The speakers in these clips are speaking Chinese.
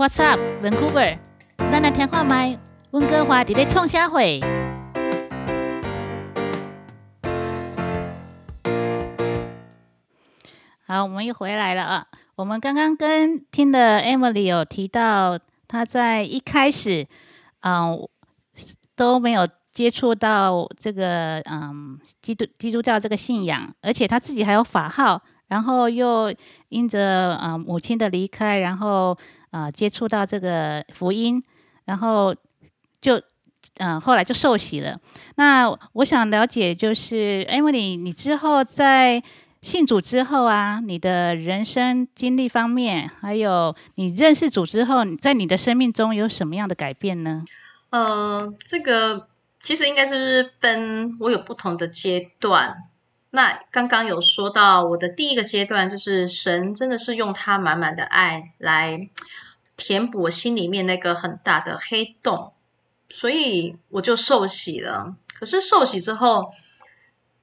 What's up, Vancouver？咱来听看麦，温哥华伫咧创啥会？好，我们又回来了啊！我们刚刚跟听的 Emily 有提到，她在一开始，嗯，都没有接触到这个嗯基督基督教这个信仰，而且她自己还有法号，然后又因着啊母亲的离开，然后啊接触到这个福音，然后就嗯后来就受洗了。那我想了解，就是 Emily，你之后在信主之后啊，你的人生经历方面，还有你认识主之后，在你的生命中有什么样的改变呢？呃，这个其实应该是分我有不同的阶段。那刚刚有说到我的第一个阶段，就是神真的是用他满满的爱来填补我心里面那个很大的黑洞，所以我就受洗了。可是受洗之后，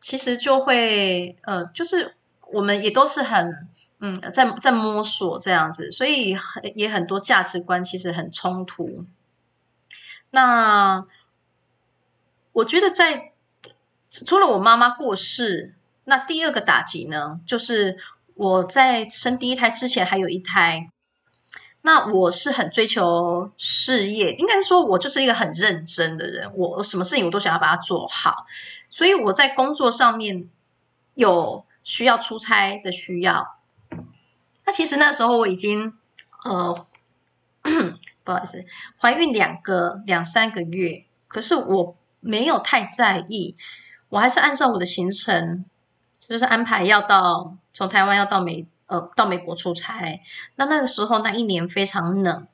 其实就会呃，就是我们也都是很嗯，在在摸索这样子，所以很也很多价值观其实很冲突。那我觉得在除了我妈妈过世，那第二个打击呢，就是我在生第一胎之前还有一胎。那我是很追求事业，应该说我就是一个很认真的人，我什么事情我都想要把它做好。所以我在工作上面有需要出差的需要，那其实那时候我已经呃 不好意思怀孕两个两三个月，可是我没有太在意，我还是按照我的行程，就是安排要到从台湾要到美呃到美国出差。那那个时候那一年非常冷，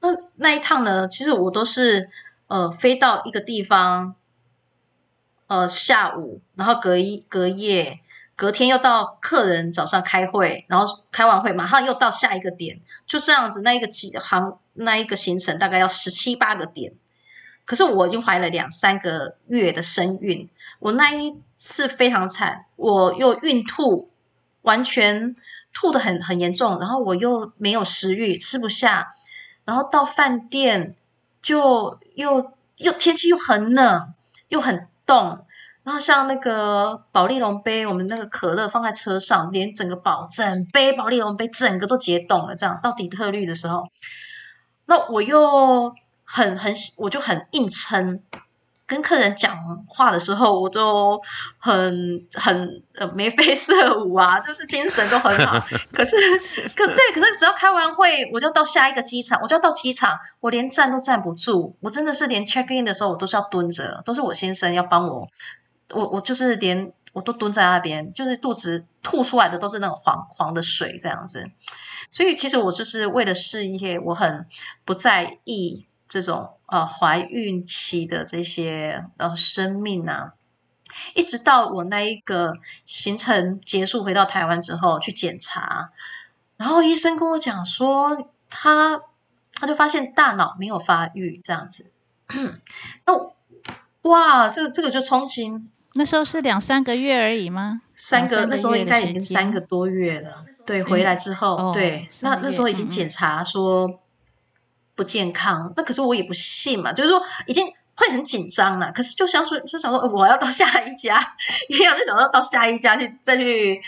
那那一趟呢，其实我都是呃飞到一个地方。呃，下午，然后隔一隔夜，隔天又到客人早上开会，然后开完会马上又到下一个点，就这样子，那一个几行那一个行程大概要十七八个点。可是我已经怀了两三个月的身孕，我那一次非常惨，我又孕吐，完全吐的很很严重，然后我又没有食欲，吃不下，然后到饭店就又又天气又很冷，又很。冻，然后像那个保利龙杯，我们那个可乐放在车上，连整个保整杯保利龙杯整个都结冻了。这样到底特律的时候，那我又很很我就很硬撑，跟客人讲话的时候，我都很很呃眉飞色舞啊，就是精神都很好。可是可对，可是只要开完会，我就到下一个机场，我就要到机场，我连站都站不住，我真的是连 check in 的时候我都是要蹲着，都是我先生要帮我，我我就是连我都蹲在那边，就是肚子吐出来的都是那种黄黄的水这样子。所以其实我就是为了事业，我很不在意。这种呃怀孕期的这些呃生命啊，一直到我那一个行程结束回到台湾之后去检查，然后医生跟我讲说，他他就发现大脑没有发育这样子，那哇，这个这个就冲击，那时候是两三个月而已吗？三个那时候应该已经三个多月了，对，回来之后，对，那那时候已经检查说。不健康，那可是我也不信嘛，就是说已经会很紧张了。可是就像说，就想说我要到下一家 一样，就想到到下一家去再去。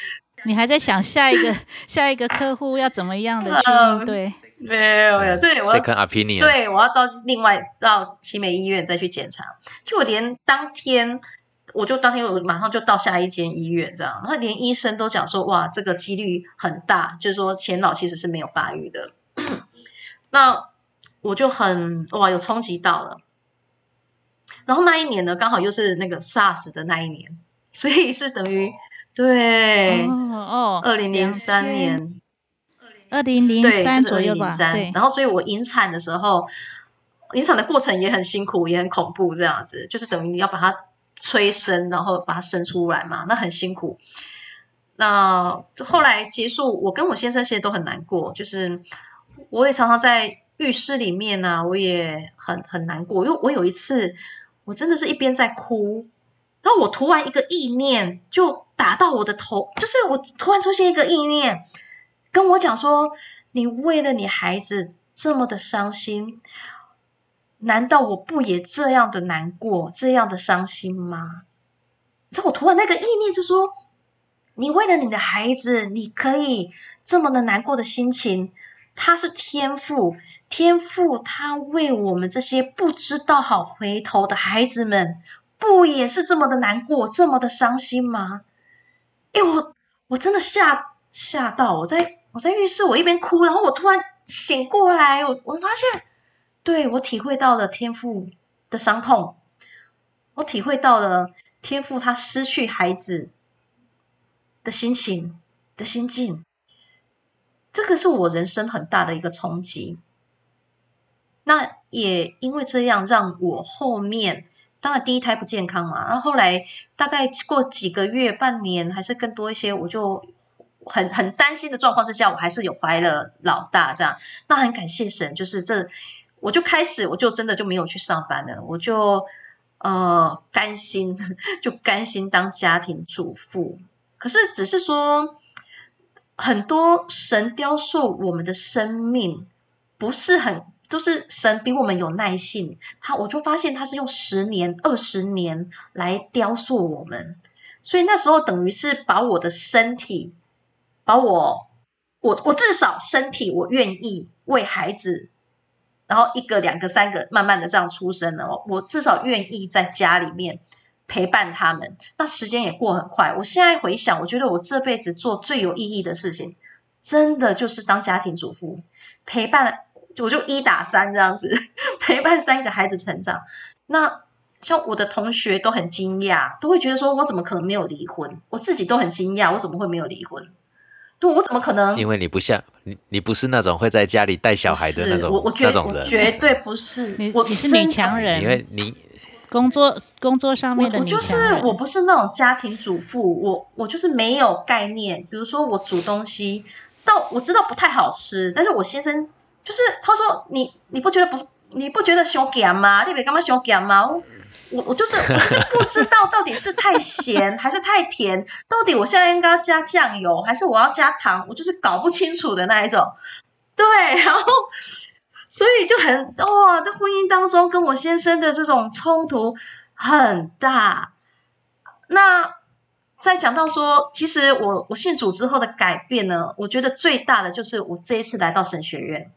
你还在想下一个 下一个客户要怎么样的 去应对？没有没有，对我看阿皮尼，对我要到另外到奇美医院再去检查。就我连当天我就当天我马上就到下一间医院这样，然后连医生都讲说哇，这个几率很大，就是说前脑其实是没有发育的。那我就很哇，有冲击到了。然后那一年呢，刚好又是那个 SARS 的那一年，所以是等于对哦，二零零三年，二零零三左右吧。然后，所以我引产的时候，引产的过程也很辛苦，也很恐怖，这样子就是等于你要把它催生，然后把它生出来嘛，那很辛苦。那后来结束，我跟我先生其实都很难过，就是我也常常在。浴室里面呢，我也很很难过，因为我有一次，我真的是一边在哭，然后我突然一个意念就打到我的头，就是我突然出现一个意念，跟我讲说，你为了你孩子这么的伤心，难道我不也这样的难过、这样的伤心吗？这我突然那个意念就说：你为了你的孩子，你可以这么的难过的心情，他是天父，天父他为我们这些不知道好回头的孩子们，不也是这么的难过、这么的伤心吗？哎，我我真的吓吓到，我在我在浴室，我一边哭，然后我突然醒过来，我我发现。对我体会到了天赋的伤痛，我体会到了天赋他失去孩子的心情的心境，这个是我人生很大的一个冲击。那也因为这样，让我后面当然第一胎不健康嘛，然后后来大概过几个月、半年还是更多一些，我就很很担心的状况之下，我还是有怀了老大这样。那很感谢神，就是这。我就开始，我就真的就没有去上班了，我就呃甘心，就甘心当家庭主妇。可是只是说，很多神雕塑我们的生命，不是很都是神比我们有耐性。他我就发现他是用十年、二十年来雕塑我们，所以那时候等于是把我的身体，把我我我至少身体我愿意为孩子。然后一个、两个、三个，慢慢的这样出生了。我至少愿意在家里面陪伴他们。那时间也过很快。我现在回想，我觉得我这辈子做最有意义的事情，真的就是当家庭主妇，陪伴，我就一打三这样子，陪伴三个孩子成长。那像我的同学都很惊讶，都会觉得说我怎么可能没有离婚？我自己都很惊讶，我怎么会没有离婚？对，我怎么可能？因为你不像你，你不是那种会在家里带小孩的那种，我我觉得绝对不是。我你是女强人，因为你工作工作上面的我就是我不是那种家庭主妇，我我就是没有概念。比如说我煮东西，到我知道不太好吃，但是我先生就是他说你你不觉得不你不觉得小咸吗？你别干嘛小咸吗？我我就是我就是不知道到底是太咸 还是太甜，到底我现在应该加酱油还是我要加糖，我就是搞不清楚的那一种。对，然后所以就很哇，在婚姻当中跟我先生的这种冲突很大。那再讲到说，其实我我信主之后的改变呢，我觉得最大的就是我这一次来到神学院。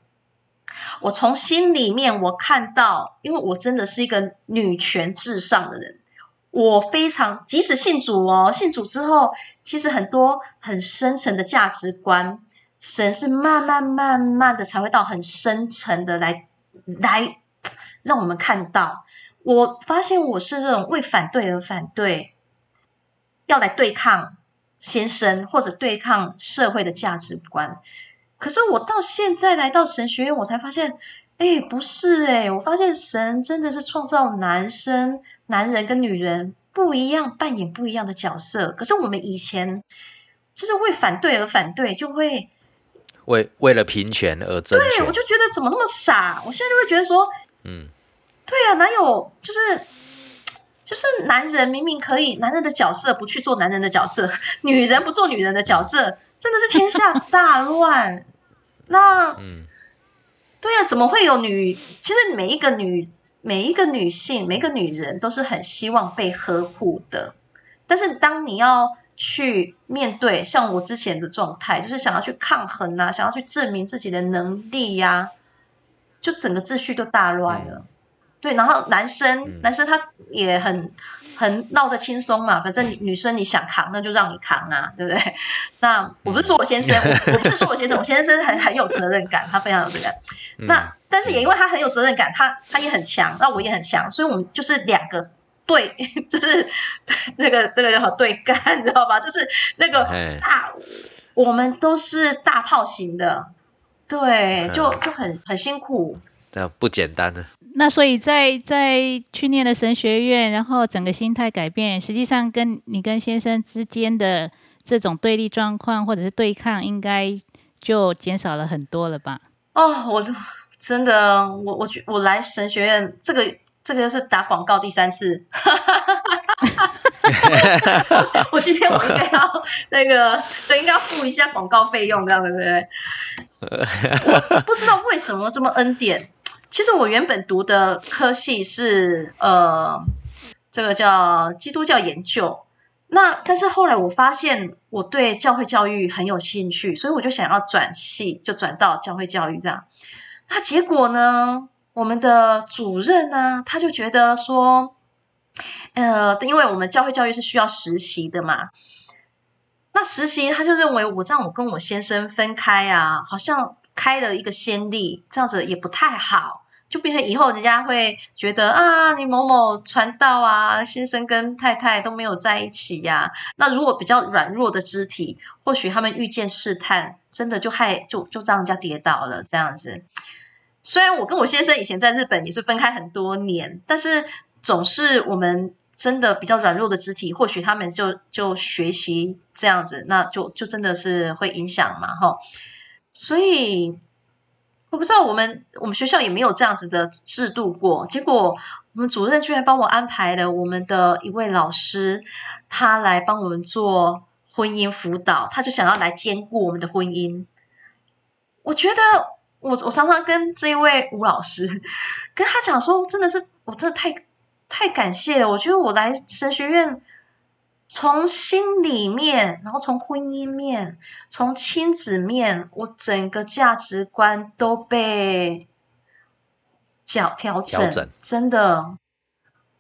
我从心里面我看到，因为我真的是一个女权至上的人，我非常即使信主哦，信主之后，其实很多很深层的价值观，神是慢慢慢慢的才会到很深层的来来让我们看到。我发现我是这种为反对而反对，要来对抗先生或者对抗社会的价值观。可是我到现在来到神学院，我才发现，哎，不是哎，我发现神真的是创造男生、男人跟女人不一样，扮演不一样的角色。可是我们以前就是为反对而反对，就会为为了平权而争。对，我就觉得怎么那么傻？我现在就会觉得说，嗯，对啊，哪有就是就是男人明明可以，男人的角色不去做男人的角色，女人不做女人的角色，真的是天下大乱。那，嗯，对啊，怎么会有女？其实每一个女，每一个女性，每一个女人都是很希望被呵护的。但是当你要去面对像我之前的状态，就是想要去抗衡啊，想要去证明自己的能力呀，就整个秩序都大乱了。对，然后男生，男生他也很。很闹得轻松嘛，反正女生你想扛，那就让你扛啊，对不对？那我不是说我先生，我不是说我先生，我先生很很有责任感，他非常有责任感。那但是也因为他很有责任感，他他也很强，那我也很强，所以我们就是两个对，就是那个这个叫对干，你知道吧？就是那个大，我们都是大炮型的，对，就就很很辛苦，那不简单的。那所以，在在去念了神学院，然后整个心态改变，实际上跟你跟先生之间的这种对立状况或者是对抗，应该就减少了很多了吧？哦，我真的，我我觉我来神学院，这个这个又是打广告第三次，我今天我应该要那个，对，应该要付一下广告费用，这样对不对？我 不知道为什么这么恩典。其实我原本读的科系是呃，这个叫基督教研究。那但是后来我发现我对教会教育很有兴趣，所以我就想要转系，就转到教会教育这样。那结果呢，我们的主任呢，他就觉得说，呃，因为我们教会教育是需要实习的嘛，那实习他就认为我让我跟我先生分开啊，好像开了一个先例，这样子也不太好。就变成以后人家会觉得啊，你某某传道啊，先生跟太太都没有在一起呀。那如果比较软弱的肢体，或许他们遇见试探，真的就害就就让人家跌倒了这样子。虽然我跟我先生以前在日本也是分开很多年，但是总是我们真的比较软弱的肢体，或许他们就就学习这样子，那就就真的是会影响嘛，哈。所以。我不知道我们我们学校也没有这样子的制度过，结果我们主任居然帮我安排了我们的一位老师，他来帮我们做婚姻辅导，他就想要来兼顾我们的婚姻。我觉得我我常常跟这一位吴老师跟他讲说，真的是我真的太太感谢了，我觉得我来神学院。从心里面，然后从婚姻面，从亲子面，我整个价值观都被调调整，真的。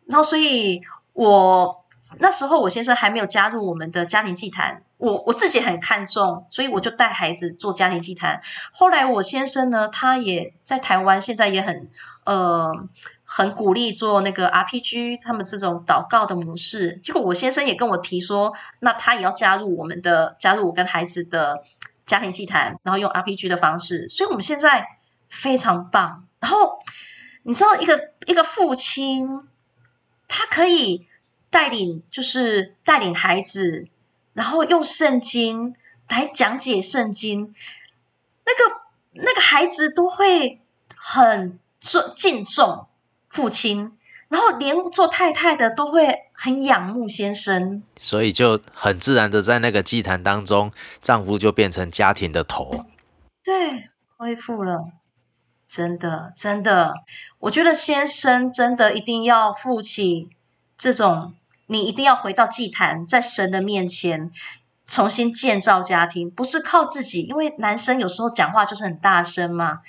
然后，所以我那时候我先生还没有加入我们的家庭祭坛，我我自己很看重，所以我就带孩子做家庭祭坛。后来我先生呢，他也在台湾，现在也很呃。很鼓励做那个 RPG，他们这种祷告的模式。结果我先生也跟我提说，那他也要加入我们的，加入我跟孩子的家庭祭坛，然后用 RPG 的方式。所以我们现在非常棒。然后你知道，一个一个父亲，他可以带领，就是带领孩子，然后用圣经来讲解圣经，那个那个孩子都会很尊敬重。父亲，然后连做太太的都会很仰慕先生，所以就很自然的在那个祭坛当中，丈夫就变成家庭的头。对，恢复了，真的真的，我觉得先生真的一定要负起这种，你一定要回到祭坛，在神的面前重新建造家庭，不是靠自己，因为男生有时候讲话就是很大声嘛。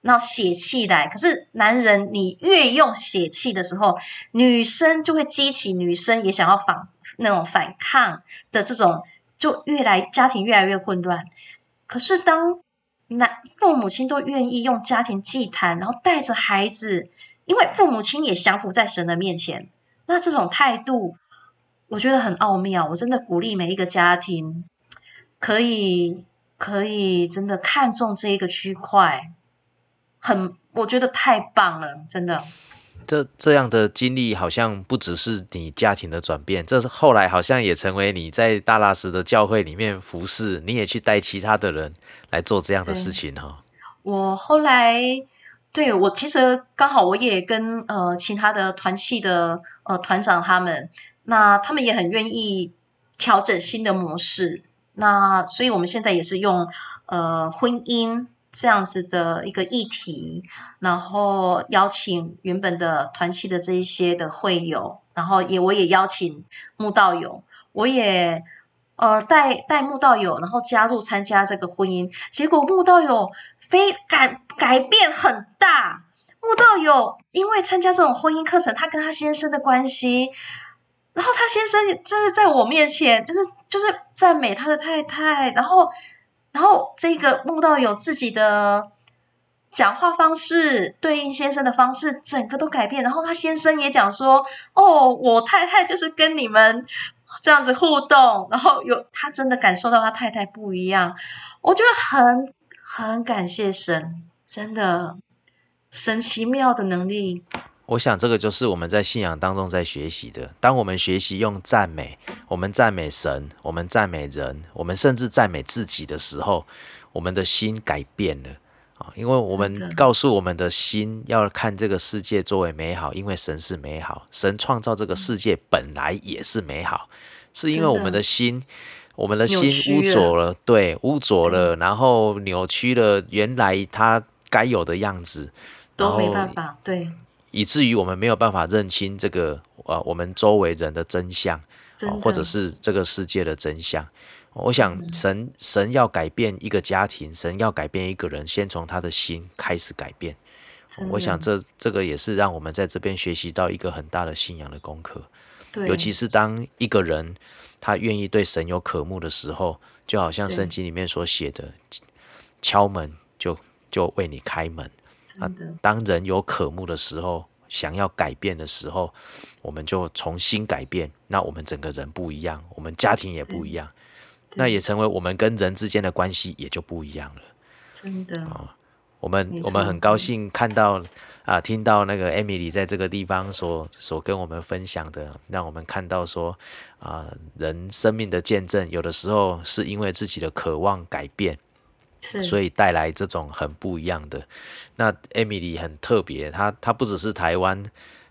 那血气来，可是男人你越用血气的时候，女生就会激起女生也想要反那种反抗的这种，就越来家庭越来越混乱。可是当男父母亲都愿意用家庭祭坛，然后带着孩子，因为父母亲也降服在神的面前，那这种态度我觉得很奥妙。我真的鼓励每一个家庭可以可以真的看重这一个区块。很，我觉得太棒了，真的。这这样的经历好像不只是你家庭的转变，这是后来好像也成为你在大拉斯的教会里面服侍，你也去带其他的人来做这样的事情哈。我后来对我其实刚好我也跟呃其他的团契的呃团长他们，那他们也很愿意调整新的模式，那所以我们现在也是用呃婚姻。这样子的一个议题，然后邀请原本的团契的这一些的会友，然后也我也邀请慕道友，我也呃带带慕道友，然后加入参加这个婚姻，结果慕道友非改改变很大，慕道友因为参加这种婚姻课程，他跟他先生的关系，然后他先生就是在我面前就是就是赞美他的太太，然后。然后这个木道有自己的讲话方式，对应先生的方式，整个都改变。然后他先生也讲说：“哦，我太太就是跟你们这样子互动。”然后有他真的感受到他太太不一样，我觉得很很感谢神，真的神奇妙的能力。我想这个就是我们在信仰当中在学习的。当我们学习用赞美，我们赞美神，我们赞美人，我们甚至赞美自己的时候，我们的心改变了。啊！因为我们告诉我们的心要看这个世界作为美好，因为神是美好，神创造这个世界本来也是美好，是因为我们的心，我们的心污浊了，对，污浊了，然后扭曲了原来它该有的样子，都没办法，对，以至于我们没有办法认清这个呃我们周围人的真相，或者是这个世界的真相。我想神神要改变一个家庭，神要改变一个人，先从他的心开始改变。我想这这个也是让我们在这边学习到一个很大的信仰的功课。对，尤其是当一个人他愿意对神有渴慕的时候，就好像圣经里面所写的，敲门就就为你开门。真的，当人有渴慕的时候，想要改变的时候，我们就重新改变。那我们整个人不一样，我们家庭也不一样，那也成为我们跟人之间的关系也就不一样了。真的啊，我们我们很高兴看到啊、听到那个 Emily 在这个地方所所跟我们分享的，让我们看到说啊、人生命的见证，有的时候是因为自己的渴望改变，是，所以带来这种很不一样的。那 Emily 很特别，她她不只是台湾、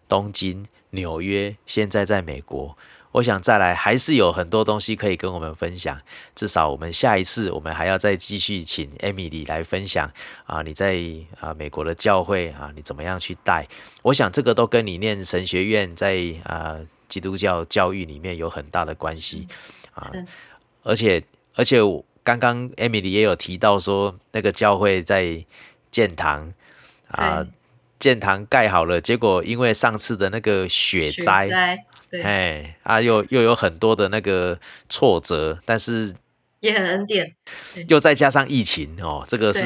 东京、纽约，现在在美国。我想再来还是有很多东西可以跟我们分享，至少我们下一次我们还要再继续请 Emily 来分享啊，你在啊美国的教会啊，你怎么样去带？我想这个都跟你念神学院在啊基督教教育里面有很大的关系。啊，而且而且我刚刚 Emily 也有提到说，那个教会在建堂啊对，建堂盖好了，结果因为上次的那个雪雪灾，对，哎啊，又又有很多的那个挫折，但是也很恩典，又再加上疫情哦，这个是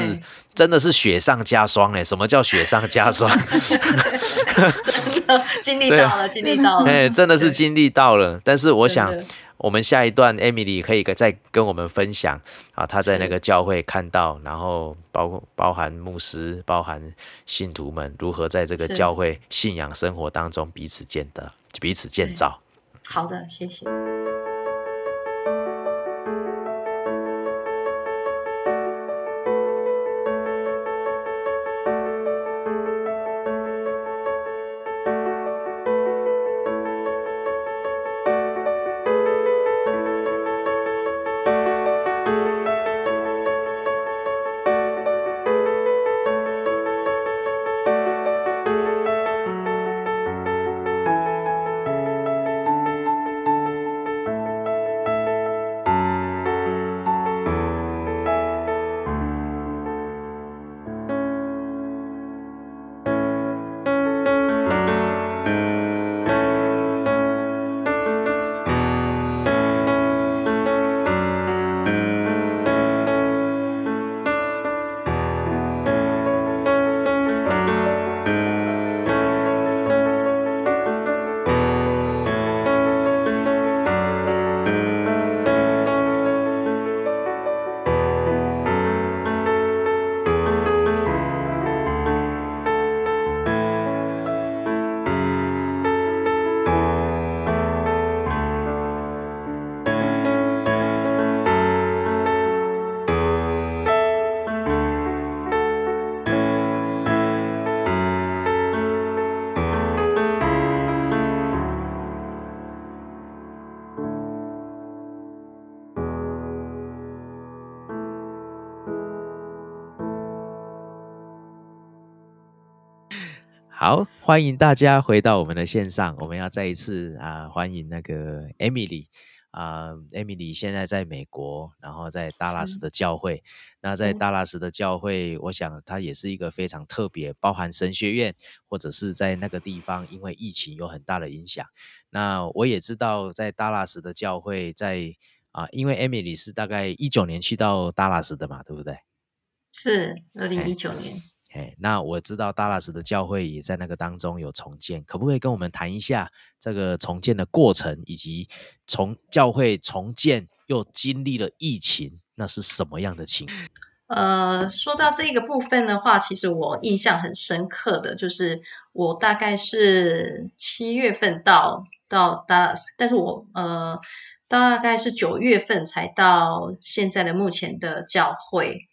真的是雪上加霜哎！什么叫雪上加霜？真的经历到了，经历到了，哎，真的是对经历到了。但是我想我们下一段 Emily 可以再跟我们分享啊，她在那是个教会看到，然后包包含牧师、包含信徒们如何在这个教会信仰生活当中彼此见得、彼此建造。好的，谢谢。欢迎大家回到我们的线上，我们要再一次啊、欢迎那个 Emily 啊、Emily 现在在美国，然后在达拉斯的教会。那在嗯达拉斯的教会，我想它也是一个非常特别，包含神学院或者是在那个地方，因为疫情有很大的影响。那我也知道，在达拉斯的教会在啊、因为 Emily 是大概一九年去到达拉斯的嘛，对不对？是二零一九年，哎，哎那我知道达拉斯的教会也在那个当中有重建，可不可以跟我们谈一下这个重建的过程，以及从教会重建又经历了疫情，那是什么样的情？呃，说到这个部分的话，其实我印象很深刻的就是我大概是七月份到到 Dallas，但是我呃大概是九月份才到现在的目前的教会。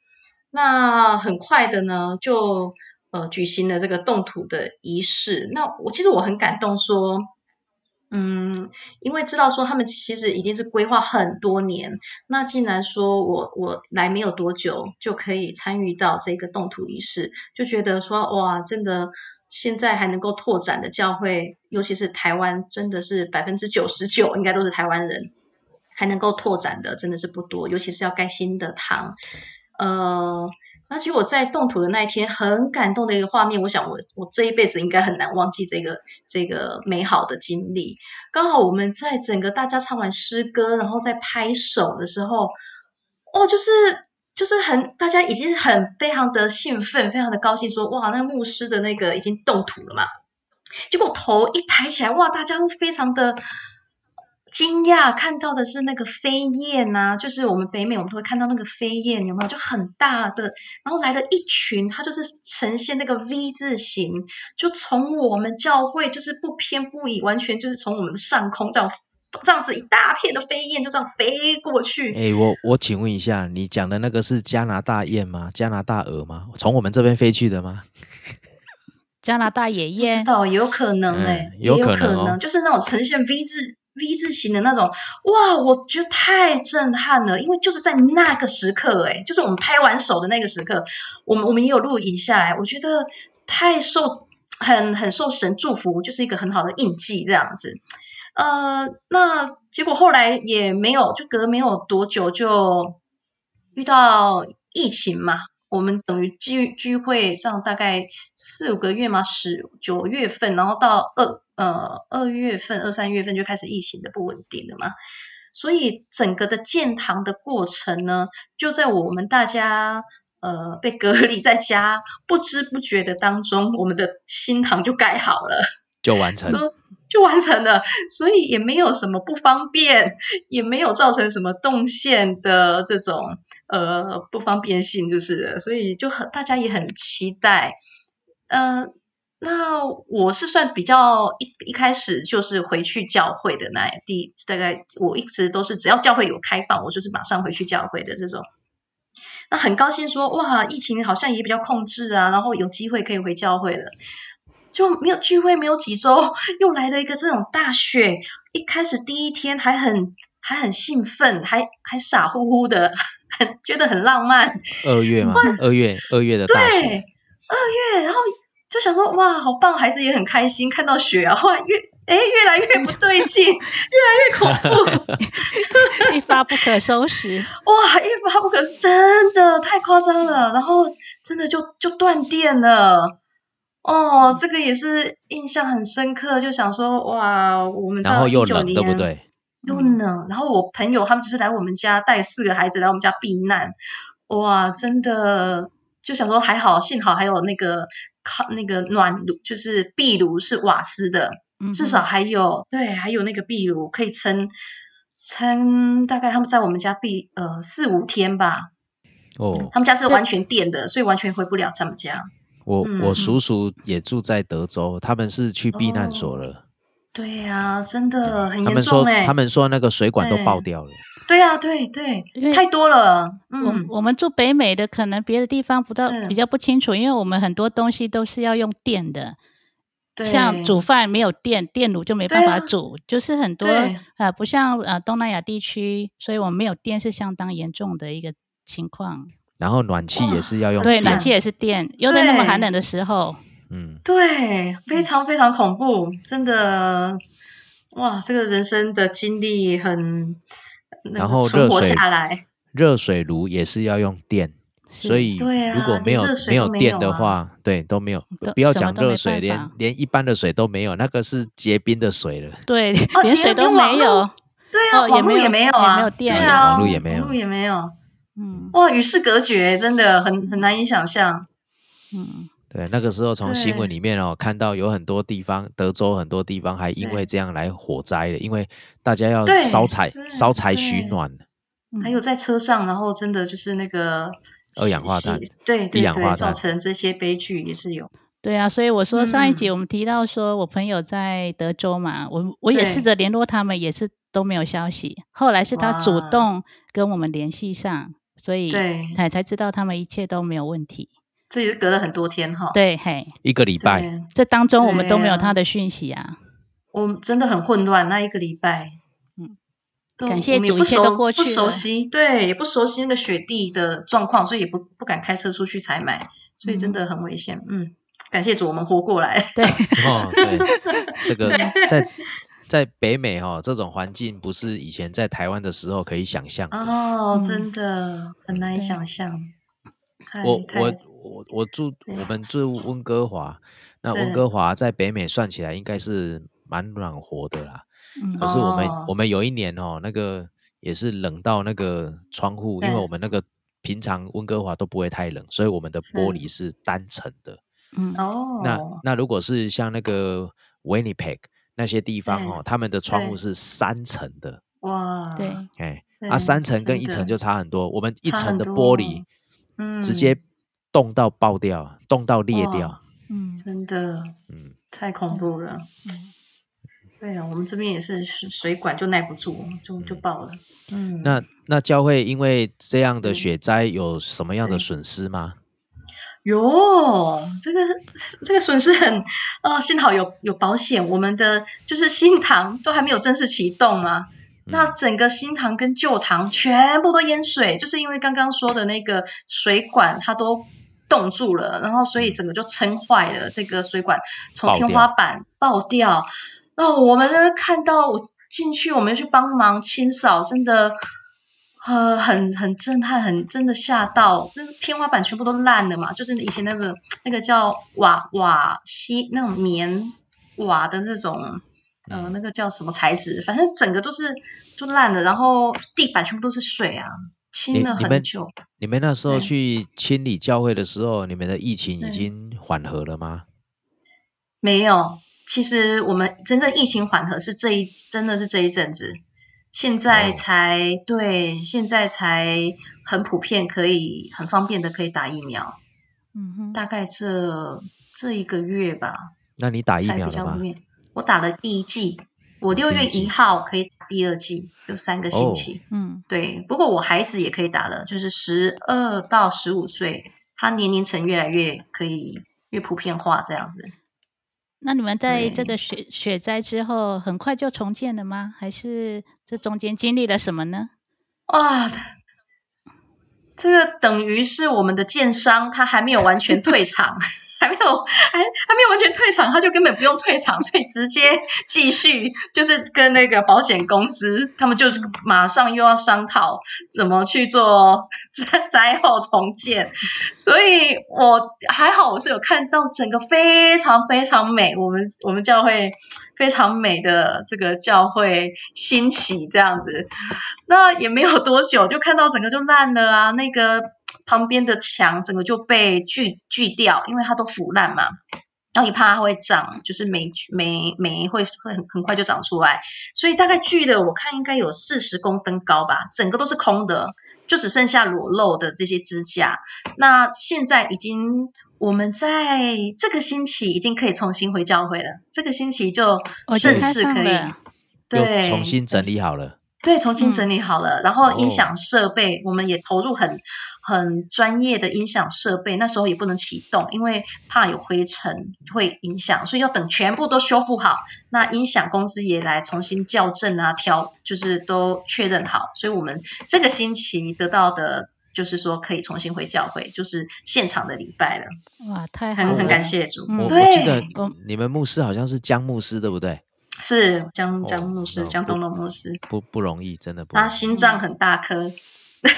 那很快的呢，就呃举行了这个动土的仪式。那我其实我很感动说，嗯，因为知道说他们其实已经是规划很多年，那既然说我我来没有多久就可以参与到这个动土仪式，就觉得说哇，真的现在还能够拓展的教会，尤其是台湾，真的是百分之九十九应该都是台湾人，还能够拓展的真的是不多，尤其是要盖新的堂，呃。而且我在动土的那一天，很感动的一个画面，我想我我这一辈子应该很难忘记这个这个美好的经历。刚好我们在整个大家唱完诗歌，然后在拍手的时候，哦，就是就是很大家已经很非常的兴奋，非常的高兴，说哇，那牧师的那个已经动土了嘛。结果头一抬起来，哇，大家都非常的。惊讶看到的是那个飞燕呐，就是我们北美我们都会看到那个飞燕，有没有？就很大的，然后来了一群，它就是呈现那个 V 字形，就从我们教会就是不偏不倚，完全就是从我们的上空这样这样子一大片的飞燕就这样飞过去。哎，我我请问一下，你讲的那个是加拿大雁吗？加拿大鹅吗？从我们这边飞去的吗？加拿大野雁？知道，有可能哎，有可能，就是那种呈现 V 字。V 字形的那种，哇，我觉得太震撼了，因为就是在那个时刻，哎，就是我们拍完手的那个时刻，我们我们也有录影下来，我觉得太受很很受神祝福，就是一个很好的印记这样子。呃，那结果后来也没有，就隔没有多久就遇到疫情嘛。我们等于聚聚会上大概四五个月嘛，十九月份，然后到二呃二月份、二三月份就开始疫情的不稳定了嘛，所以整个的建堂的过程呢，就在我们大家呃被隔离在家不知不觉的当中，我们的新堂就盖好了，就完成。就完成了，所以也没有什么不方便，也没有造成什么动线的这种呃不方便性，就是，所以就很大家也很期待。嗯，那我是算比较一一开始就是回去教会的那第大概我一直都是只要教会有开放，我就是马上回去教会的这种。那很高兴说哇，疫情好像也比较控制啊，然后有机会可以回教会了。就没有聚会，没有几周，又来了一个这种大雪。一开始第一天还很还很兴奋，还还傻乎乎的，很 觉得很浪漫。二月嘛，二月二月的大雪。对，二月，然后就想说哇，好棒，孩子也很开心看到雪啊。后来越哎越来越不对劲，越来越恐怖，一发不可收拾。哇，一发不可，真的太夸张了。然后真的就就断电了。哦，这个也是印象很深刻，就想说哇，我们然后又冷，对不对？又冷，然后我朋友他们就是来我们家带四个孩子来我们家避难，哇，真的就想说还好，幸好还有那个靠那个暖炉，就是壁炉是瓦斯的，至少还有对，还有那个壁炉可以撑撑，大概他们在我们家避呃四五天吧。哦，他们家是完全电的，所以完全回不了他们家。我我叔叔也住在德州，他们是去避难所了。对呀，真的很严重哎。他们说那个水管都爆掉了。对呀，对对，太多了。嗯，我们住北美的，可能别的地方不到比较不清楚，因为我们很多东西都是要用电的。像煮饭没有电，电炉就没办法煮，就是很多呃，不像呃东南亚地区，所以我们没有电是相当严重的一个情况。然后暖气也是要用，对，暖气也是电，又在那么寒冷的时候，嗯，对，非常非常恐怖，真的，哇，这个人生的经历很，然后热水下来，热水炉也是要用电，所以如果没有没有电的话，对，都没有，不要讲热水，连连一般的水都没有，那个是结冰的水了，对，连水都没有，对啊，网络也没有啊，没有电，对啊，网络也没有，网络也没有。嗯，哇，与世隔绝，真的很很难以想象。嗯，对，那个时候从新闻里面哦看到有很多地方，德州很多地方还因为这样来火灾的，因为大家要烧柴烧柴取暖。还有在车上，然后真的就是那个二氧化碳，对对对，造成这些悲剧也是有。对啊，所以我说上一集我们提到说我朋友在德州嘛，我我也试着联络他们，也是都没有消息。后来是他主动跟我们联系上。所以才才知道他们一切都没有问题。这也是隔了很多天哈。对，嘿，一个礼拜，这当中我们都没有他的讯息啊。我们真的很混乱那一个礼拜。嗯，都感谢主一切都熟不过去了熟悉，对，也不熟悉那个雪地的状况，所以也不不敢开车出去采买，所以真的很危险。嗯，感谢主，我们活过来。对，哦，对，这个在在北美哈、哦，这种环境不是以前在台湾的时候可以想象的。哦，嗯真的很难以想象。太我太我我我住我们住温哥华，那温哥华在北美算起来应该是蛮暖和的啦。嗯可是我们、哦我们有一年哦，那个也是冷到那个窗户，因为我们那个平常温哥华都不会太冷，所以我们的玻璃是单层的。嗯哦，那那如果是像那个 Winnipeg 那些地方哦，他们的窗户是三层的，哇，对，哎，对啊，三层跟一层就差很多。我们一层的玻璃嗯，直接冻到爆掉，冻到裂掉。嗯真的嗯，太恐怖了。嗯 对啊，我们这边也是水水管就耐不住，就就爆了。嗯，那那教会因为这样的嗯雪灾有什么样的对损失吗？哟，这个这个损失很啊、幸好有有保险，我们的就是新堂都还没有正式启动嘛。那嗯整个新堂跟旧堂全部都淹水，就是因为刚刚说的那个水管它都冻住了，然后所以整个就撑坏了，这个水管从天花板爆掉。那我们呢看到我进去，我们去帮忙清扫，真的。呃，很很震撼，很真的吓到，这天花板全部都烂了嘛，就是以前那个那个叫瓦瓦西那种棉瓦的那种，呃，嗯。那个叫什么材质，反正整个都是都烂了，然后地板全部都是水啊，清了很久。你们那时候去清理教会的时候，你们的疫情已对。经缓和了吗？没有，其实我们真正疫情缓和是这一，真的是这一阵子，现在哦。才、对，现在才很普遍，可以很方便的可以打疫苗，嗯哼，大概这这一个月吧，那你打疫苗了吗？我打了第一剂，我六月一号可以打第二剂，有三个星哦期。嗯对，不过我孩子也可以打了，就是十二到十五岁，他年龄层越来越可以越普遍化这样子。那你们在这个雪雪灾之后，很快就重建了吗？还是这中间经历了什么呢？哇，这个等于是我们的建商，他还没有完全退场，还没有还还没有完全退场，他就根本不用退场，所以直接继续就是跟那个保险公司，他们就马上又要商讨怎么去做灾灾后重建。所以我还好，我是有看到整个非常非常美，我们我们教会非常美的这个教会兴起这样子。那也没有多久，就看到整个就烂了啊，那个旁边的墙整个就被锯锯掉，因为它都腐烂嘛。然后也怕它会长，就是霉霉霉会会很很快就长出来，所以大概锯的我看应该有四十公分高吧，整个都是空的，就只剩下裸露的这些支架。那现在已经我们在这个星期已经可以重新回教会了，这个星期就正式可以。对重新整理好了。对，重新嗯整理好了，然后音哦响设备、我们也投入很很专业的音响设备，那时候也不能启动，因为怕有灰尘会影响，所以要等全部都修复好。那音响公司也来重新校正啊，调就是都确认好，所以我们这个星期得到的。就是说可以重新回教会，就是现场的礼拜了，哇，太好了！很很感谢主。嗯我我记得你们牧师好像是江牧师，对不对？是江哦江牧师，江东龙牧师，不不容易，真的不容他。心脏很大颗。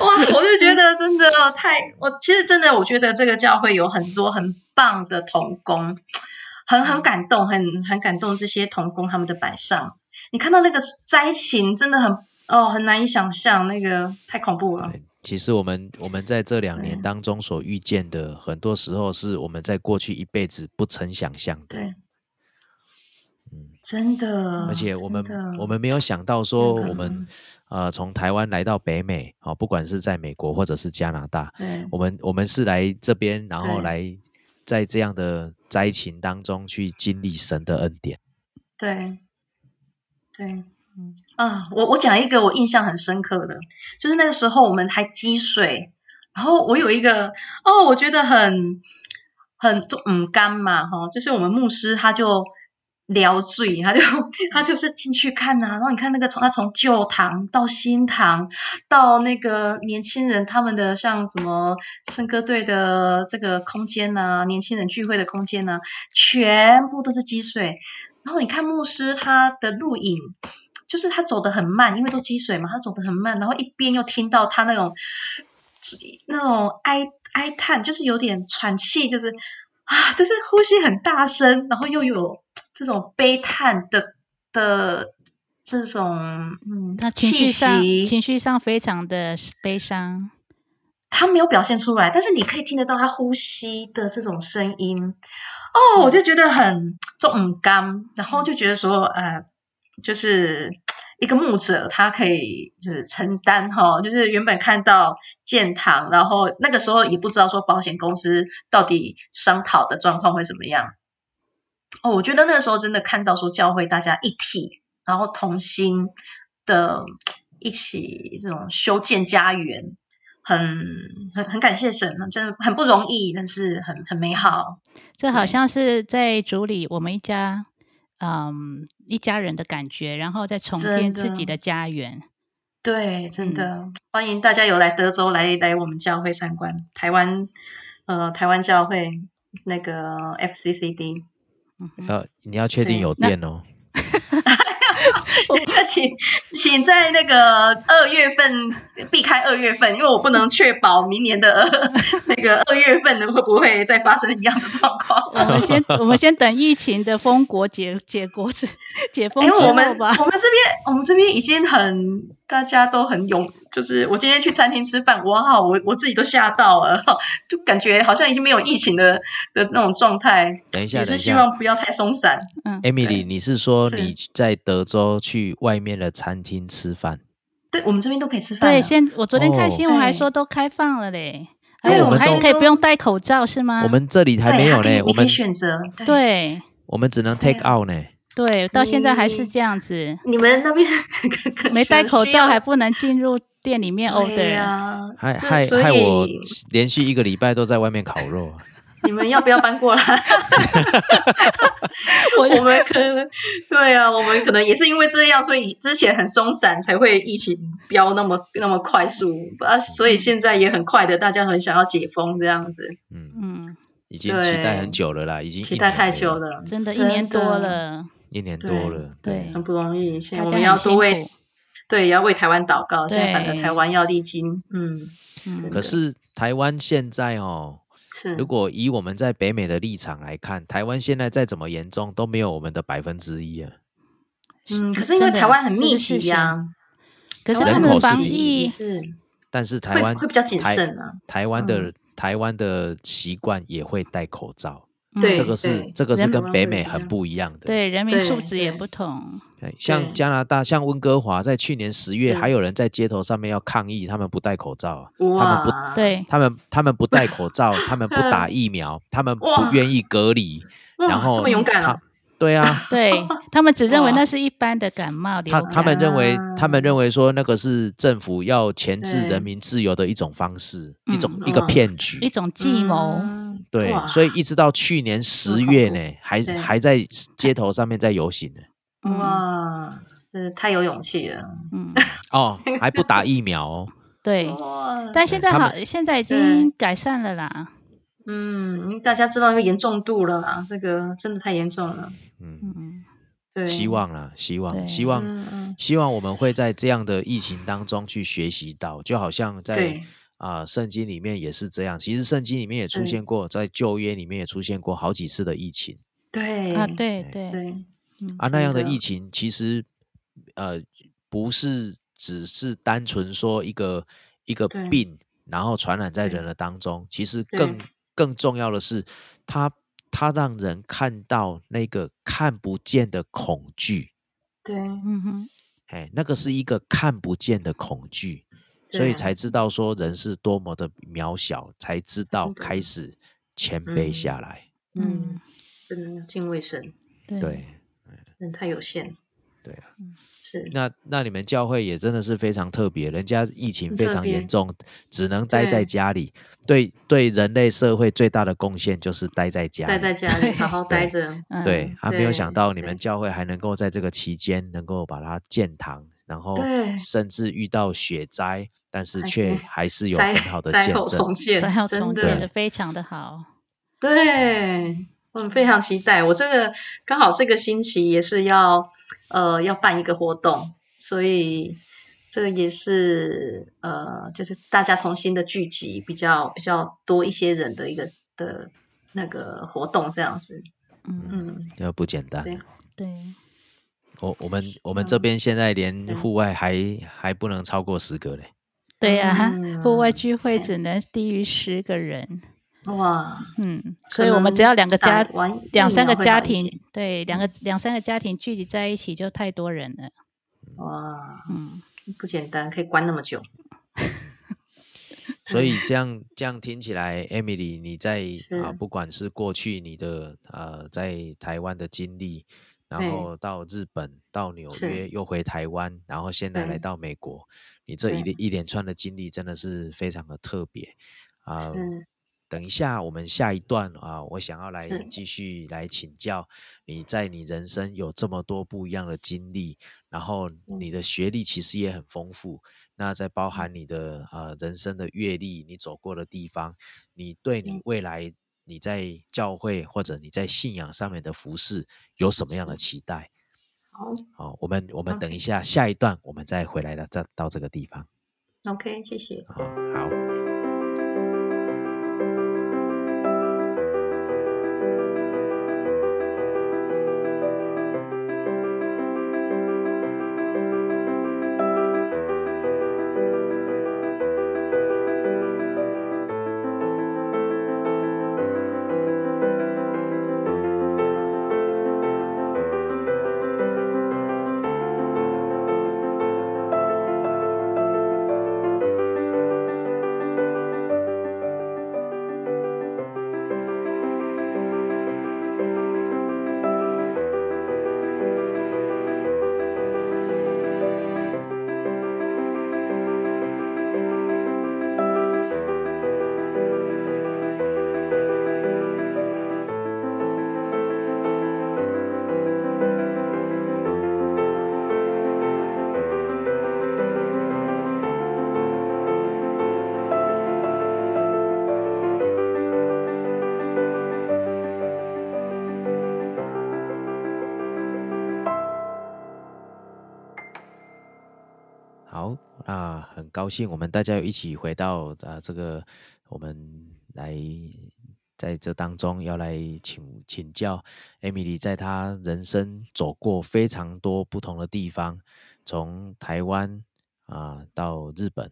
哇，我就觉得真的太，我其实真的我觉得这个教会有很多很棒的童工，很很感动，很很感动这些童工他们的摆上。你看到那个灾情，真的很哦，很难以想象，那个太恐怖了。对其实我们我们在这两年对。当中所遇见的，很多时候是我们在过去一辈子不曾想象的。真的，而且我们我们没有想到说我们能。呃从台湾来到北美，哦，不管是在美国或者是加拿大，对。我们我们是来这边，然后对。来在这样的灾情当中去经历神的恩典。对。对。啊，我我讲一个我印象很深刻的，就是那个时候我们还积水，然后我有一个哦，我觉得很很就嗯干嘛哈，就是我们牧师他就聊醉，他就他就是进去看呐、然后你看那个从他从旧堂到新堂，到那个年轻人他们的像什么圣歌队的这个空间呐、年轻人聚会的空间呐、全部都是积水。然后你看牧师他的录影，就是他走得很慢，因为都积水嘛，他走得很慢，然后一边又听到他那种那种哀哀叹，就是有点喘气，就是啊，就是呼吸很大声，然后又有这种悲叹的的这种嗯他情气绪上，情绪上非常的悲伤。他没有表现出来，但是你可以听得到他呼吸的这种声音。哦，我就觉得很这种干，然后就觉得说，呃，就是一个牧者，他可以就是承担哈，就是原本看到建堂，然后那个时候也不知道说保险公司到底商讨的状况会怎么样。哦，我觉得那个时候真的看到说教会大家一体，然后同心的一起这种修建家园，很很很感谢神，真的很不容易，但是很很美好。这好像是在主里我们一家，嗯，一家人的感觉，然后再重建自己的的家园。对，真嗯的、欢迎大家有来德州来来我们教会参观，台湾呃台湾教会那个 FCCD，嗯哼要你要确定有电哦。请请在那个二月份避开二月份，因为我不能确保明年的 那个二月份呢会不会再发生一样的状况。我们先我们先等疫情的封国解解国子解封因之为我们我。们这边我们这边已经很大家都很勇，就是我今天去餐厅吃饭，哇，我我自己都吓到了，就感觉好像已经没有疫情的的那种状态，等一下，也是希等一下望不要太松散。嗯，，Emily，你是说你在德州去外面的餐厅吃饭？对我们这边都可以吃饭对，了，现我昨天看哦新闻还对说都开放了嘞，对我们都还可以不用戴口罩是吗？我们这里还对没有呢，我们选择，对。我们只能 take out 呢。对，到现在还是你这样子，你们那边没戴口罩还不能进入店里面对 order。呀害害害我以连续一个礼拜都在外面烤肉啊。你们要不要搬过来？我我们可能对啊，我们可能也是因为这样，所以之前很松散，才会疫情飙那么那么快速。啊，所以现在也很快的，大家很想要解封这样子，嗯，嗯，已经期待很久了啦，已经期待太久，了，真的，一年多，了，一年多了。对很不容易。现在我们要多为。对，也要为台湾祷告。现在反正台湾要历经，嗯，嗯。可是台湾现在哦，是如果以我们在北美的立场来看，台湾现在再怎么严重都没有我们的百分之一啊。嗯，可是因为台湾很密集呀，可是人他们口是防疫也是但是台湾会比较谨台慎啊。台湾的、嗯台湾的习惯也会戴口罩，嗯对这个是对这个是跟北美很不一样的。对人民素对质也不同。对，像加拿大，像温哥华，在去年十月是还有人在街头上面要抗议，他们不戴口罩啊，他们不哇，对，他们他们不戴口 罩，他们不打疫苗，他们不愿意隔离，然后这么勇敢！对啊，对他们只认为那是一般的感冒他感。他们认为他们啊认为说那个是政府要钳制人民自由的一种方式，一种嗯一个哇骗局一。种计谋。嗯对，所以一直到去年十月呢，还对还在街头上面在游行呢。嗯哇，真的太有勇气了！嗯，哦，还不打疫苗哦。对。但现在好，现在已对经改善了啦。嗯，大家知道那个严重度了啦，这个真的太严重了。嗯，嗯，对，希望啦，希望，希望，希望我们会在这样的疫情当中去学习到，就好像在对啊、圣经里面也是这样。其实圣经里面也出现过，在旧约里面也出现过好几次的疫情对啊，对对，对，嗯啊。那样的疫情其实呃不是只是单纯说一个一个病，然后传染在人的当中，其实更更重要的是，它它让人看到那个看不见的恐惧。对嗯哼，哎，那个是一个看不见的恐惧，所以才知道说人是多么的渺小，才知道开始谦卑嗯下来。嗯嗯，，真的敬畏神，对。对人太有限。对啊，是。那那你们教会也真的是非常特别，人家疫情非常严重，只能待在家里。对对，人类社会最大的贡献就是待在家里。待在家里好好。待着，嗯对，还没有想到你们教会还能够在这个期间能够把它建堂，然后甚至遇到雪灾，但是哎却还是有很好的灾后见证。重建，最后真的重建的非常的好。对，我们非常期待。我这个刚好这个星期也是要呃要办一个活动，所以这个也是呃就是大家重新的聚集，比较比较多一些人的一个的那个活动这样子。嗯，嗯，这不简单。对对，我我们我们这嗯边现在连对户外还还不能超过十个嘞。对呀、户外嗯聚会只能低于十个人。哇，嗯，所以我们只要两个家两三个家庭些，对，两个两三个家庭聚集在一起就太多人了。哇，嗯，不简单，可以关那么久。所以这 样这样听起来，Emily，你在啊，不管是过去你的呃在台湾的经历，然后到日本、到纽约，又回台湾，然后现在来到美国，你这一一连串的经历真的是非常的特别。啊。是。等一下，我们下一段啊，我想要来继续来请教你，在你人生有这么多不一样的经历，然后你的学历其实也很丰富，那在包含你的呃人生的阅历，你走过的地方，你对你未来你在教会或者你在信仰上面的服饰有什么样的期待？好好，我们我们等一下下一段我们再回来了，再到这个地方。，OK，谢谢。好。好，高兴我们大家一起回到啊这个我们来在这当中要来请请教艾米丽在她人生走过非常多不同的地方，从台湾啊到日本，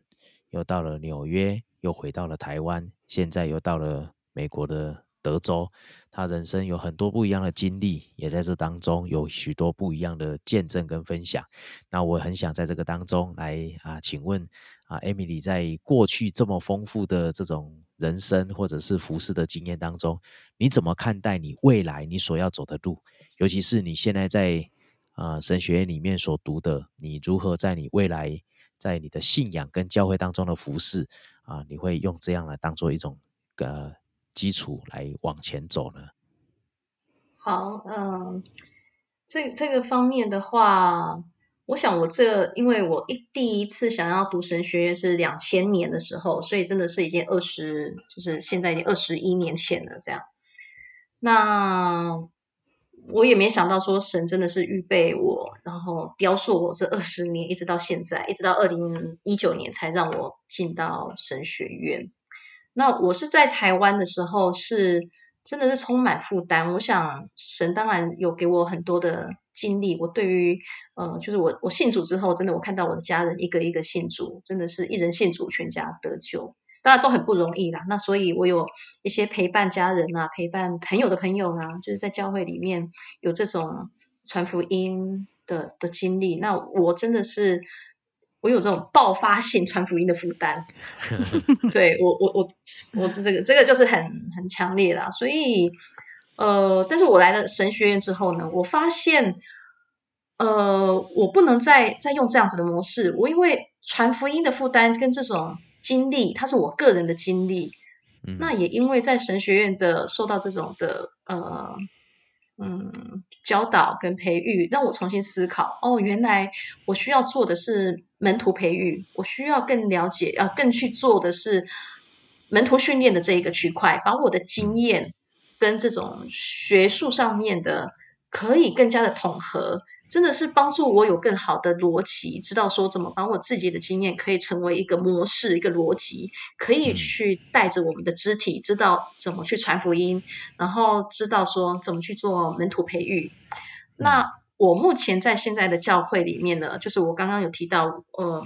又到了纽约，又回到了台湾，现在又到了美国的德州。他人生有很多不一样的经历，也在这当中有许多不一样的见证跟分享。那我很想在这个当中来啊，请问啊，Emily 在过去这么丰富的这种人生或者是服饰的经验当中，你怎么看待你未来你所要走的路？尤其是你现在在啊神学院里面所读的，你如何在你未来在你的信仰跟教会当中的服饰啊，你会用这样来当做一种呃基础来往前走呢？好，嗯，这这个方面的话，我想我这，因为我一第一次想要读神学院是两千年的时候，所以真的是已经二十，就是现在已经二十一年前了这样。那我也没想到说神真的是预备我，然后雕塑我这二十年，一直到现在，一直到二零一九年才让我进到神学院。那我是在台湾的时候是。真的是充满负担。我想神当然有给我很多的经历。我对于呃，就是我我信主之后，真的我看到我的家人一个一个信主，真的是一人信主，全家得救。当然都很不容易啦。那所以我有一些陪伴家人啊，陪伴朋友的朋友啊，就是在教会里面有这种传福音的的经历。那我真的是。我有这种爆发性传福音的负担，对我我我我这个这个就是很很强烈啦，所以呃，但是我来了神学院之后呢，我发现呃，我不能再再用这样子的模式。我因为传福音的负担跟这种经历，它是我个人的经历。嗯那也因为在神学院的受到这种的呃嗯教导跟培育，让我重新思考。哦，原来我需要做的是门徒培育，我需要更了解，呃，更去做的是门徒训练的这一个区块，把我的经验跟这种学术上面的可以更加的统合。真的是帮助我有更好的逻辑，知道说怎么把我自己的经验可以成为一个模式、一个逻辑，可以嗯去带着我们的肢体，知道怎么去传福音，然后知道说怎么去做门徒培育。那我目前在现在的教会里面呢，就是我刚刚有提到，呃，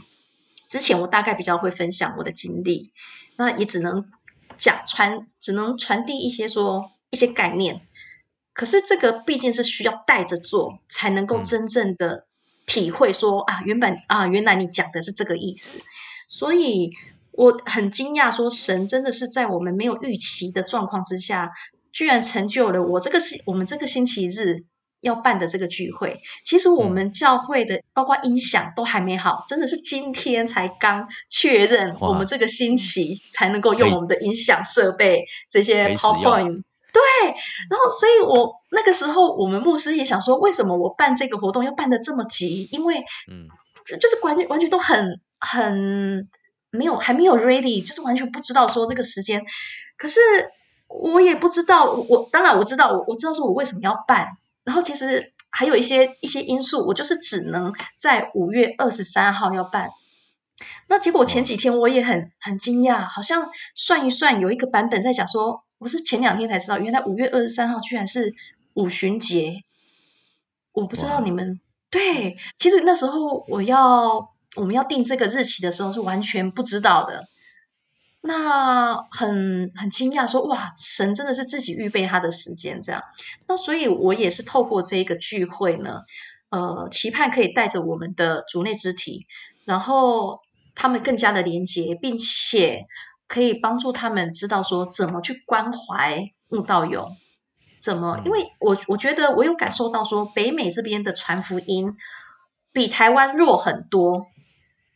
之前我大概比较会分享我的经历，那也只能讲传，只能传递一些说一些概念。可是这个毕竟是需要带着做，才能够嗯真正的体会说、啊，原本啊，原来你讲的是这个意思。所以我很惊讶，说神真的是在我们没有预期的状况之下，居然成就了我这个星我们这个星期日要办的这个聚会。其实我们教会的包括音响都还没好，真的是今天才刚确认，我们这个星期才能够用我们的音响设备这些以使用 PowerPoint。对，然后所以我那个时候我们牧师也想说，为什么我办这个活动要办的这么急？因为嗯就是完全完全都很很没有还没有 ready，就是完全不知道说这个时间。可是我也不知道，我我当然我知道，我我知道说我为什么要办。然后其实还有一些一些因素，我就是只能在五月二十三号要办。那结果前几天我也很很惊讶，好像算一算有一个版本在讲说，我是前两天才知道，原来五月二十三号居然是五旬节。我不知道你们对，其实那时候我要我们要定这个日期的时候是完全不知道的。那很很惊讶说，哇，神真的是自己预备他的时间这样。那所以我也是透过这一个聚会呢，呃，期盼可以带着我们的族内肢体，然后他们更加的连接，并且可以帮助他们知道说怎么去关怀悟道友，怎么？嗯因为我我觉得我有感受到说，北美这边的传福音比台湾弱很多。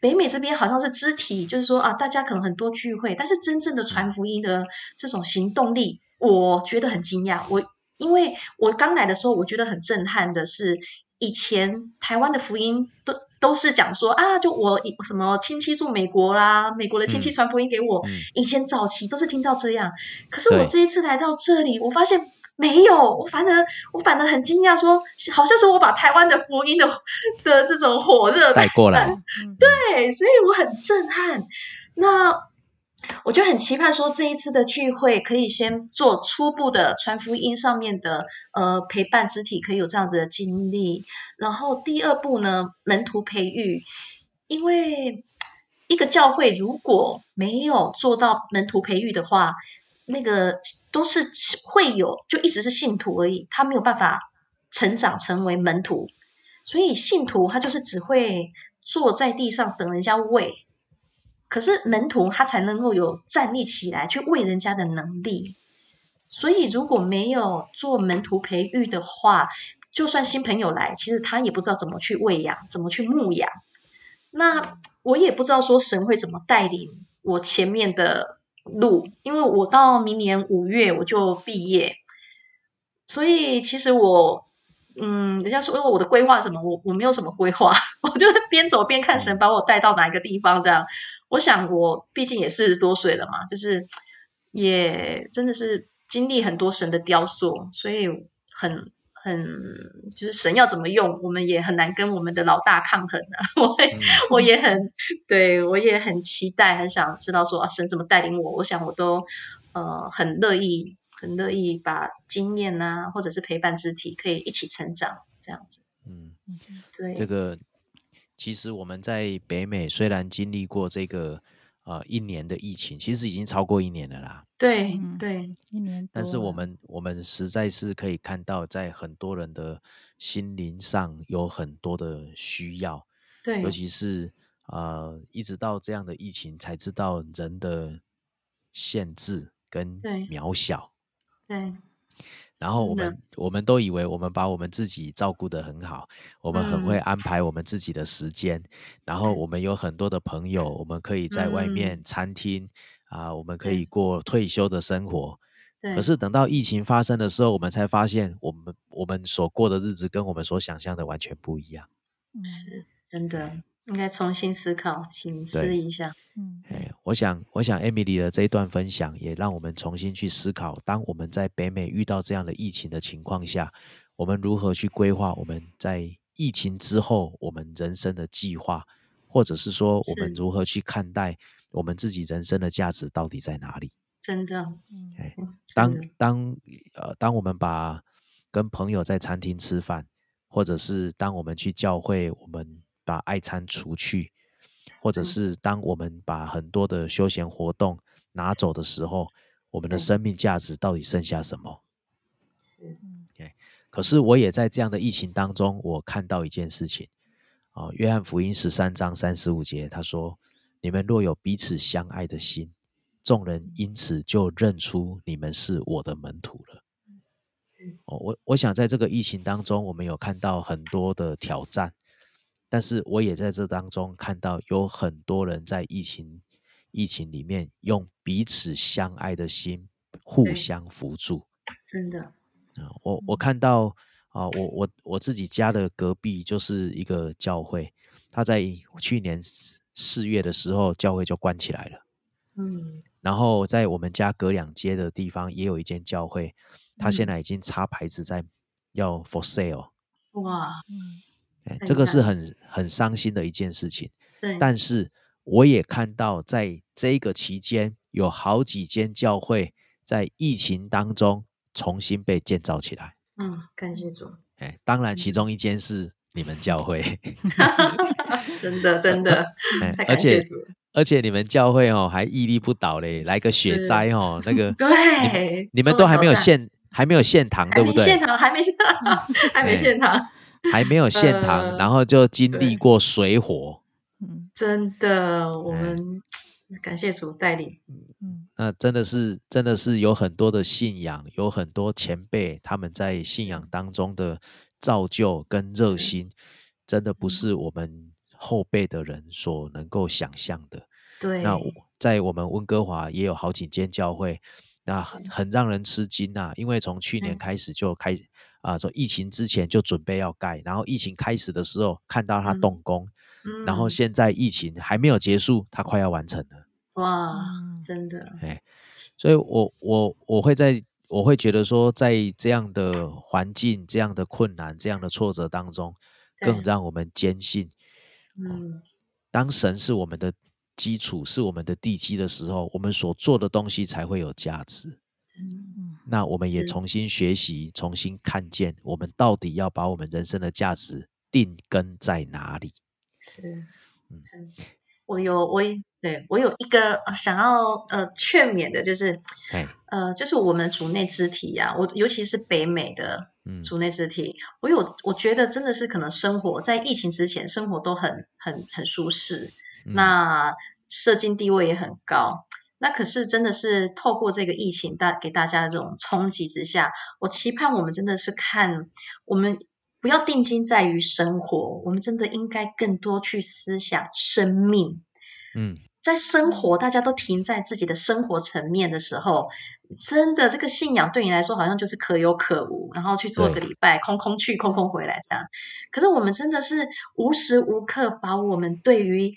北美这边好像是肢体，就是说啊，大家可能很多聚会，但是真正的传福音的这种行动力，我觉得很惊讶。我因为我刚来的时候，我觉得很震撼的是，以前台湾的福音都都是讲说啊，就我什么亲戚住美国啦，美国的亲戚嗯传福音给我。嗯以前早期都是听到这样，可是我对这一次来到这里，我发现没有，我反而我反而很惊讶说，好像是我把台湾的福音的的这种火热带过来，嗯对，所以我很震撼。那我就很期盼说，这一次的聚会可以先做初步的传福音上面的呃陪伴肢体，可以有这样子的经历。然后第二步呢，门徒培育，因为一个教会如果没有做到门徒培育的话，那个都是会有就一直是信徒而已，他没有办法成长成为门徒。所以信徒他就是只会坐在地上等人家喂，可是门徒他才能够有站立起来去喂人家的能力。所以如果没有做门徒培育的话，就算新朋友来，其实他也不知道怎么去喂养，怎么去牧养。那我也不知道说神会怎么带领我前面的路，因为我到明年五月我就毕业，所以其实我嗯，人家说我的规划什么，我我没有什么规划，我就边走边看神把我带到哪一个地方这样。我想我毕竟也四十多岁了嘛，就是也真的是经历很多神的雕塑，所以很很就是神要怎么用，我们也很难跟我们的老大抗衡啊。我会嗯我也很对我也很期待，很想知道说啊，神怎么带领我。我想我都呃很乐意，很乐意把经验啊，或者是陪伴肢体可以一起成长这样子。嗯，对，这个其实我们在北美虽然经历过这个呃一年的疫情，其实已经超过一年了啦。对嗯对一年，但是我们我们实在是可以看到，在很多人的心灵上有很多的需要，对，尤其是呃，一直到这样的疫情才知道人的限制跟渺小。对然后我们我们都以为我们把我们自己照顾得很好，我们很会嗯。安排我们自己的时间，然后我们有很多的朋友，我们可以在外面餐厅啊、我们可以过退休的生活。对，可是等到疫情发生的时候，我们才发现，我们我们所过的日子跟我们所想象的完全不一样。嗯。是真的应该重新思考、醒思对。一下。我想，我想 Emily 的这一段分享，也让我们重新去思考，当我们在北美遇到这样的疫情的情况下，我们如何去规划我们在疫情之后我们人生的计划，或者是说我们如何去看待我们自己人生的价值到底在哪里？真的，嗯。哎，嗯当当呃，当我们把跟朋友在餐厅吃饭，或者是当我们去教会，我们把爱餐除去，或者嗯。是当我们把很多的休闲活动拿走的时候，我们的生命价值到底剩下什么？是。嗯可是我也在这样的疫情当中，我看到一件事情。啊，约翰福音十三章三十五节，他说：“你们若有彼此相爱的心，众人因此就认出你们是我的门徒了。”嗯哦，我我想在这个疫情当中，我们有看到很多的挑战，但是我也在这当中看到有很多人在疫情疫情里面用彼此相爱的心互相扶助。真的，啊，我我看到啊，我我我自己家的隔壁就是一个教会，他在去年四四月的时候，教会就关起来了。嗯，然后在我们家隔两街的地方也有一间教会，他现嗯。在已经插牌子在要 for sale，哇，嗯哎，很这个是很很伤心的一件事情。对，但是我也看到，在这个期间，有好几间教会在疫情当中重新被建造起来。嗯，感谢主，哎，当然，其嗯中一间是你们教会，真的真的，哎太而且。而且你们教会哦还屹立不倒嘞，来个雪是灾哦，那个 对，你们都还没有受到挑战献还没有献堂，还对不对？没现堂，还没现堂，还没哎现场，还没有现堂，呃然后就经历对过水火，嗯。真的，我哎们。感谢主带领，嗯。那真的是真的是有很多的信仰，有很多前辈他们在信仰当中的造就跟热心，真的不嗯。是我们后辈的人所能够想象的。对，那在我们温哥华也有好几间教会，那很很让人吃惊啊！因为从去年嗯。开始就开啊，说疫情之前就准备要盖，然后疫情开始的时候看到它嗯动工，然后嗯现在疫情还没有结束，它快要完成了。哇，嗯真的，哎，所以我我我会在我会觉得说，在这样的环境、这样的困难、这样的挫折当中，更让我们坚信，嗯，当神是我们的基础，是我们的地基的时候，我们所做的东西才会有价值。真的嗯那我们也重新学习，重新看见，我们到底要把我们人生的价值定根在哪里？是嗯，我有我一对我有一个呃想要呃劝勉的，就是哎，呃，就是我们主内肢体呀、我尤其是北美的主内肢体，我有我觉得真的是可能生活在疫情之前，生活都很很很舒适，嗯。那社经地位也很高。那可是真的是透过这个疫情大给大家的这种冲击之下，我期盼我们真的是看我们不要定睛在于生活，我们真的应该更多去思想生命。嗯在生活，大家都停在自己的生活层面的时候，真的这个信仰对你来说好像就是可有可无，然后去做个礼拜，空空去，空空回来这样。可是我们真的是无时无刻把我们对于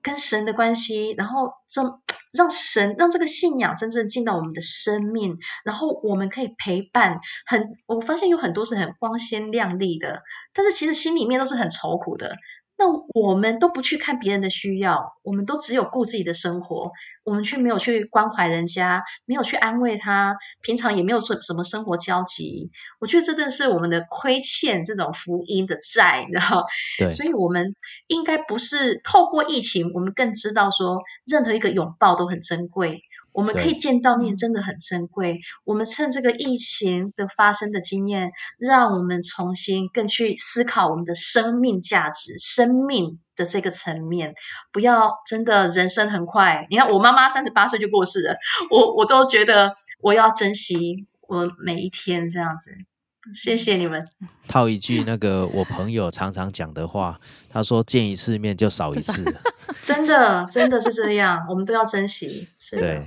跟神的关系，然后这让神让这个信仰真正进到我们的生命，然后我们可以陪伴。很，我发现有很多是很光鲜亮丽的，但是其实心里面都是很愁苦的。那我们都不去看别人的需要，我们都只有顾自己的生活，我们却没有去关怀人家，没有去安慰他，平常也没有说什么生活交集。我觉得这真的是我们的亏欠这种福音的债，然后，对，所以我们应该不是透过疫情，我们更知道说，任何一个拥抱都很珍贵。我们可以对见到面，嗯真的很珍贵。我们趁这个疫情的发生的经验，让我们重新更去思考我们的生命价值、生命的这个层面。不要真的人生很快，你看我妈妈三十八岁就过世了，我我都觉得我要珍惜我每一天这样子。谢谢你们。套一句那个我朋友常常讲的话，他说见一次面就少一次。真的，真的是这样，我们都要珍惜。是对。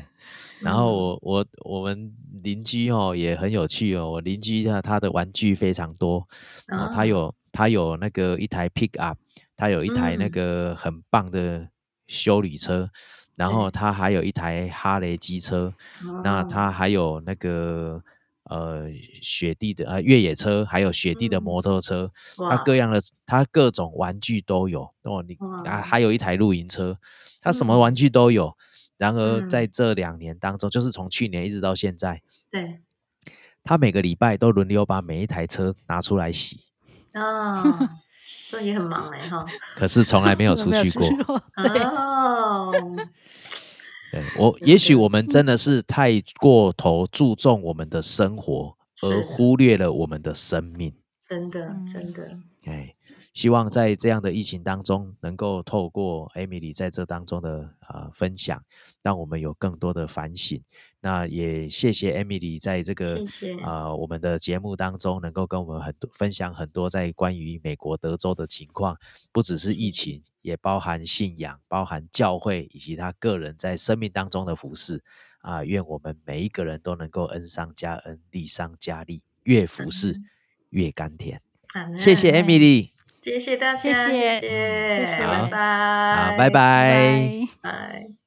然后我我我们邻居哦也很有趣哦，我邻居他他的玩具非常多哦，他有他有那个一台 pick up，他有一台那个很棒的修理车，然后他还有一台哈雷机车，那他还有那个。呃，雪地的呃越野车，还有雪地的摩托车，他各样的，他各种玩具都有。哦。你啊，还有一台露营车，他什么玩具都有。然而在这两年当中，就是从去年一直到现在，对，他每个礼拜都轮流把每一台车拿出来洗。哦，所以也很忙哎哈。可是从来没有 出去过。哦。对我，也许我们真的是太过头注重我们的生活，而忽略了我们的生命。真的，真的。哎。希望在这样的疫情当中，能够透过 Emily 在这当中的啊分享，让我们有更多的反省。那也谢谢 Emily 在这个啊我们的节目当中，能够跟我们很多分享很多在关于美国德州的情况，不只是疫情，也包含信仰、包含教会以及他个人在生命当中的服饰啊。愿我们每一个人都能够恩上加恩，利上加利，越服侍越甘甜。谢谢 Emily。谢谢大家，谢谢，谢谢，拜拜，好，拜拜，拜。